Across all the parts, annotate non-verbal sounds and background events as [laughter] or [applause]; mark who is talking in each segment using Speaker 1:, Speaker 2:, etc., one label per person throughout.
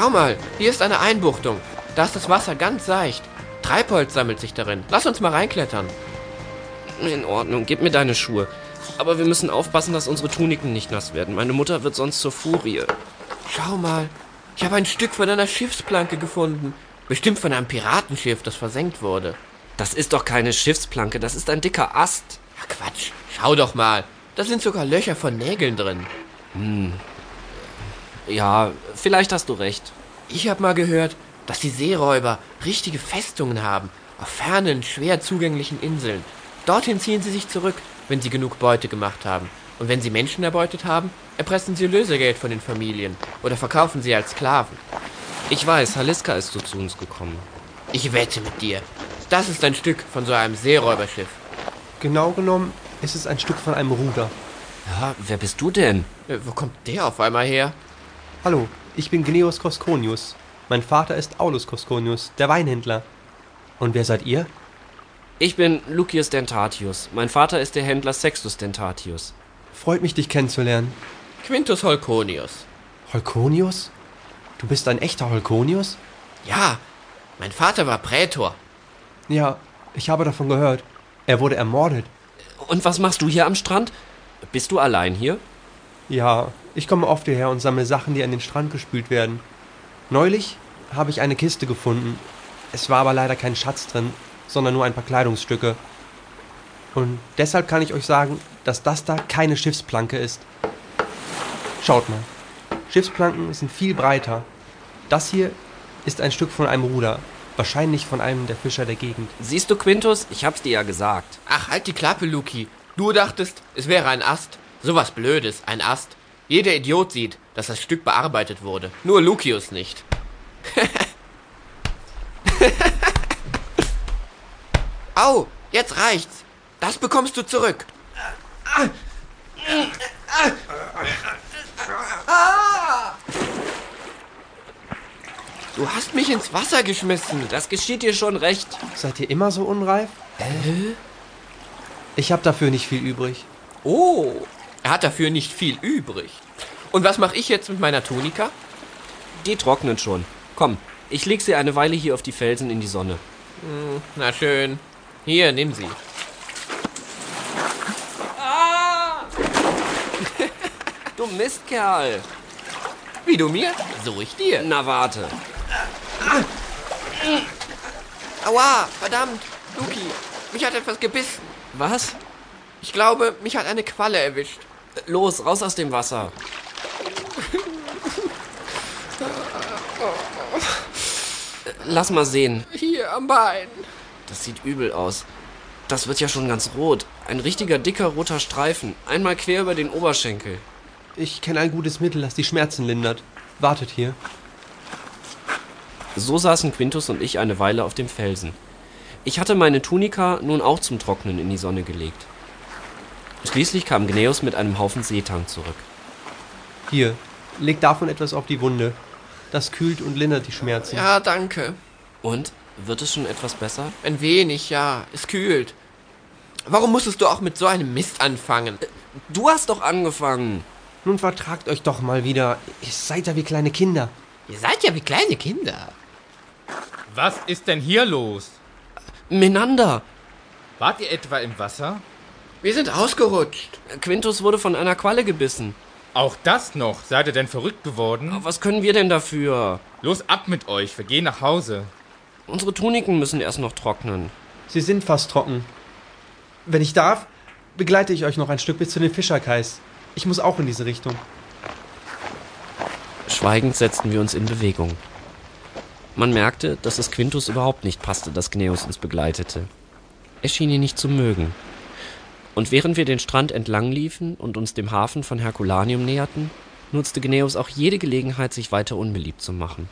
Speaker 1: Schau mal, hier ist eine Einbuchtung. Da ist das Wasser ganz seicht. Treibholz sammelt sich darin. Lass uns mal reinklettern.
Speaker 2: In Ordnung, gib mir deine Schuhe. Aber wir müssen aufpassen, dass unsere Tuniken nicht nass werden. Meine Mutter wird sonst zur Furie.
Speaker 1: Schau mal, ich habe ein Stück von einer Schiffsplanke gefunden. Bestimmt von einem Piratenschiff, das versenkt wurde.
Speaker 2: Das ist doch keine Schiffsplanke, das ist ein dicker Ast.
Speaker 1: Ach Quatsch, schau doch mal. Da sind sogar Löcher von Nägeln drin.
Speaker 2: Hm. Ja, vielleicht hast du recht.
Speaker 1: Ich habe mal gehört, dass die Seeräuber richtige Festungen haben, auf fernen, schwer zugänglichen Inseln. Dorthin ziehen sie sich zurück, wenn sie genug Beute gemacht haben. Und wenn sie Menschen erbeutet haben, erpressen sie Lösegeld von den Familien oder verkaufen sie als Sklaven.
Speaker 2: Ich weiß, Haliska ist so zu uns gekommen.
Speaker 1: Ich wette mit dir. Das ist ein Stück von so einem Seeräuberschiff.
Speaker 3: Genau genommen ist es ein Stück von einem Ruder.
Speaker 2: Ja, wer bist du denn?
Speaker 1: Äh, wo kommt der auf einmal her?
Speaker 3: Hallo, ich bin Gneos Koskonius. Mein Vater ist Aulus Koskonius, der Weinhändler. Und wer seid ihr?
Speaker 2: Ich bin Lucius Dentatius. Mein Vater ist der Händler Sextus Dentatius.
Speaker 3: Freut mich, dich kennenzulernen.
Speaker 1: Quintus Holconius.
Speaker 3: Holconius? Du bist ein echter Holconius?
Speaker 1: Ja, mein Vater war Prätor.
Speaker 3: Ja, ich habe davon gehört. Er wurde ermordet.
Speaker 2: Und was machst du hier am Strand? Bist du allein hier?
Speaker 3: Ja, ich komme oft hierher und sammle Sachen, die an den Strand gespült werden. Neulich habe ich eine Kiste gefunden. Es war aber leider kein Schatz drin, sondern nur ein paar Kleidungsstücke. Und deshalb kann ich euch sagen, dass das da keine Schiffsplanke ist. Schaut mal. Schiffsplanken sind viel breiter. Das hier ist ein Stück von einem Ruder. Wahrscheinlich von einem der Fischer der Gegend.
Speaker 2: Siehst du, Quintus? Ich hab's dir ja gesagt.
Speaker 1: Ach, halt die Klappe, Luki. Du dachtest, es wäre ein Ast. Sowas Blödes, ein Ast. Jeder Idiot sieht, dass das Stück bearbeitet wurde. Nur Lucius nicht. [laughs] Au, jetzt reicht's. Das bekommst du zurück. Du hast mich ins Wasser geschmissen.
Speaker 2: Das geschieht dir schon recht.
Speaker 3: Seid ihr immer so unreif?
Speaker 1: Hä?
Speaker 3: Ich hab dafür nicht viel übrig.
Speaker 1: Oh, er hat dafür nicht viel übrig. Und was mache ich jetzt mit meiner Tunika?
Speaker 2: Die trocknen schon. Komm, ich leg sie eine Weile hier auf die Felsen in die Sonne.
Speaker 1: Hm, na schön. Hier, nimm sie.
Speaker 2: Ah! [laughs] du Mistkerl.
Speaker 1: Wie du mir, so ich dir.
Speaker 2: Na warte.
Speaker 1: Aua, verdammt. Luki, mich hat etwas gebissen.
Speaker 2: Was?
Speaker 1: Ich glaube, mich hat eine Qualle erwischt.
Speaker 2: Los, raus aus dem Wasser. Lass mal sehen.
Speaker 1: Hier am Bein.
Speaker 2: Das sieht übel aus. Das wird ja schon ganz rot. Ein richtiger dicker roter Streifen. Einmal quer über den Oberschenkel.
Speaker 3: Ich kenne ein gutes Mittel, das die Schmerzen lindert. Wartet hier.
Speaker 2: So saßen Quintus und ich eine Weile auf dem Felsen. Ich hatte meine Tunika nun auch zum Trocknen in die Sonne gelegt. Schließlich kam Gneus mit einem Haufen Seetang zurück.
Speaker 3: Hier, leg davon etwas auf die Wunde. Das kühlt und lindert die Schmerzen.
Speaker 1: Ja, danke.
Speaker 2: Und? Wird es schon etwas besser?
Speaker 1: Ein wenig, ja. Es kühlt. Warum musstest du auch mit so einem Mist anfangen?
Speaker 2: Du hast doch angefangen.
Speaker 3: Nun vertragt euch doch mal wieder. Ihr seid ja wie kleine Kinder.
Speaker 1: Ihr seid ja wie kleine Kinder.
Speaker 4: Was ist denn hier los?
Speaker 2: Menander!
Speaker 4: Wart ihr etwa im Wasser?
Speaker 1: Wir sind ausgerutscht.
Speaker 2: Quintus wurde von einer Qualle gebissen.
Speaker 4: Auch das noch? Seid ihr denn verrückt geworden?
Speaker 2: Was können wir denn dafür?
Speaker 4: Los ab mit euch, wir gehen nach Hause.
Speaker 2: Unsere Tuniken müssen erst noch trocknen.
Speaker 3: Sie sind fast trocken. Wenn ich darf, begleite ich euch noch ein Stück bis zu den Fischerkais. Ich muss auch in diese Richtung.
Speaker 2: Schweigend setzten wir uns in Bewegung. Man merkte, dass es Quintus überhaupt nicht passte, dass Gneus uns begleitete. Er schien ihn nicht zu mögen. Und während wir den Strand entlang liefen und uns dem Hafen von Herculaneum näherten, nutzte Gneus auch jede Gelegenheit, sich weiter unbeliebt zu machen.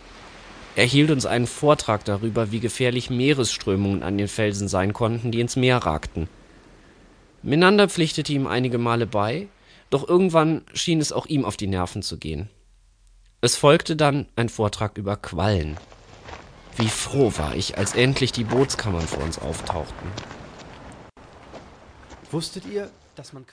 Speaker 2: Er hielt uns einen Vortrag darüber, wie gefährlich Meeresströmungen an den Felsen sein konnten, die ins Meer ragten. Menander pflichtete ihm einige Male bei, doch irgendwann schien es auch ihm auf die Nerven zu gehen. Es folgte dann ein Vortrag über Quallen. Wie froh war ich, als endlich die Bootskammern vor uns auftauchten.
Speaker 3: Wusstet ihr, dass man